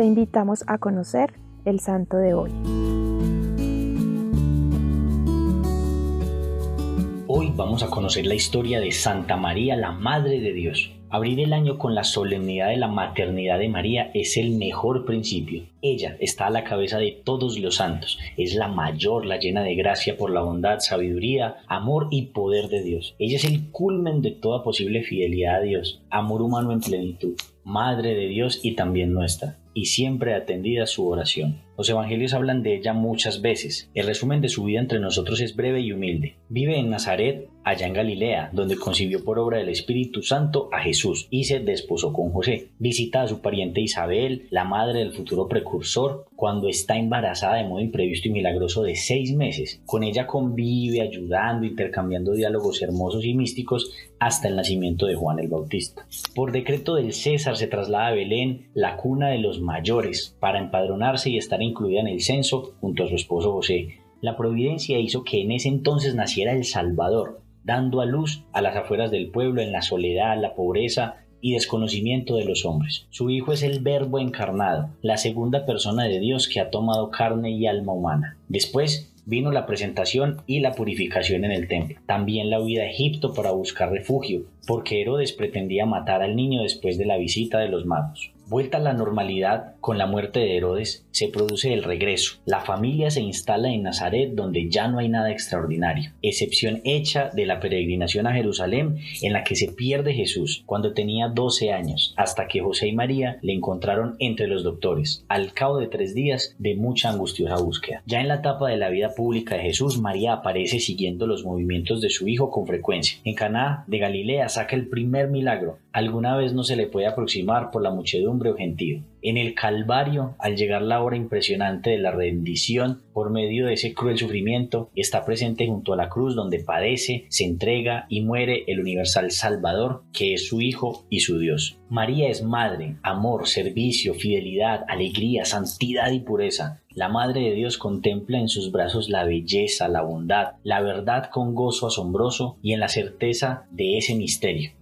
Te invitamos a conocer el santo de hoy. Hoy vamos a conocer la historia de Santa María, la Madre de Dios. Abrir el año con la solemnidad de la maternidad de María es el mejor principio. Ella está a la cabeza de todos los santos, es la mayor, la llena de gracia por la bondad, sabiduría, amor y poder de Dios. Ella es el culmen de toda posible fidelidad a Dios, amor humano en plenitud, Madre de Dios y también nuestra, y siempre atendida su oración. Los evangelios hablan de ella muchas veces. El resumen de su vida entre nosotros es breve y humilde. Vive en Nazaret, allá en Galilea, donde concibió por obra del Espíritu Santo a Jesús y se desposó con José. Visita a su pariente Isabel, la madre del futuro precursor, cuando está embarazada de modo imprevisto y milagroso de seis meses. Con ella convive, ayudando, intercambiando diálogos hermosos y místicos hasta el nacimiento de Juan el Bautista. Por decreto del César se traslada a Belén, la cuna de los mayores, para empadronarse y estar incluida en el censo junto a su esposo José. La providencia hizo que en ese entonces naciera el Salvador, dando a luz a las afueras del pueblo en la soledad, la pobreza y desconocimiento de los hombres. Su Hijo es el Verbo encarnado, la segunda persona de Dios que ha tomado carne y alma humana. Después vino la presentación y la purificación en el templo. También la huida a Egipto para buscar refugio, porque Herodes pretendía matar al niño después de la visita de los magos. Vuelta a la normalidad con la muerte de Herodes, se produce el regreso. La familia se instala en Nazaret donde ya no hay nada extraordinario, excepción hecha de la peregrinación a Jerusalén en la que se pierde Jesús cuando tenía 12 años, hasta que José y María le encontraron entre los doctores, al cabo de tres días de mucha angustiosa búsqueda. Ya en la etapa de la vida pública de Jesús, María aparece siguiendo los movimientos de su hijo con frecuencia. En Caná de Galilea saca el primer milagro. Alguna vez no se le puede aproximar por la muchedumbre o gentío. En el Calvario, al llegar la hora impresionante de la rendición por medio de ese cruel sufrimiento, está presente junto a la cruz donde padece, se entrega y muere el universal Salvador, que es su Hijo y su Dios. María es madre, amor, servicio, fidelidad, alegría, santidad y pureza. La Madre de Dios contempla en sus brazos la belleza, la bondad, la verdad con gozo asombroso y en la certeza de ese misterio.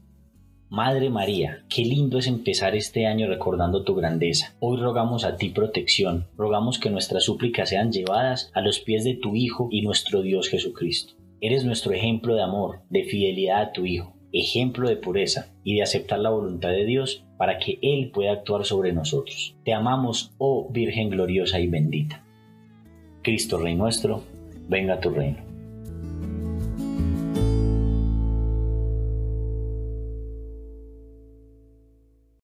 Madre María, qué lindo es empezar este año recordando tu grandeza. Hoy rogamos a ti protección, rogamos que nuestras súplicas sean llevadas a los pies de tu Hijo y nuestro Dios Jesucristo. Eres nuestro ejemplo de amor, de fidelidad a tu Hijo, ejemplo de pureza y de aceptar la voluntad de Dios para que Él pueda actuar sobre nosotros. Te amamos, oh Virgen gloriosa y bendita. Cristo Rey nuestro, venga a tu reino.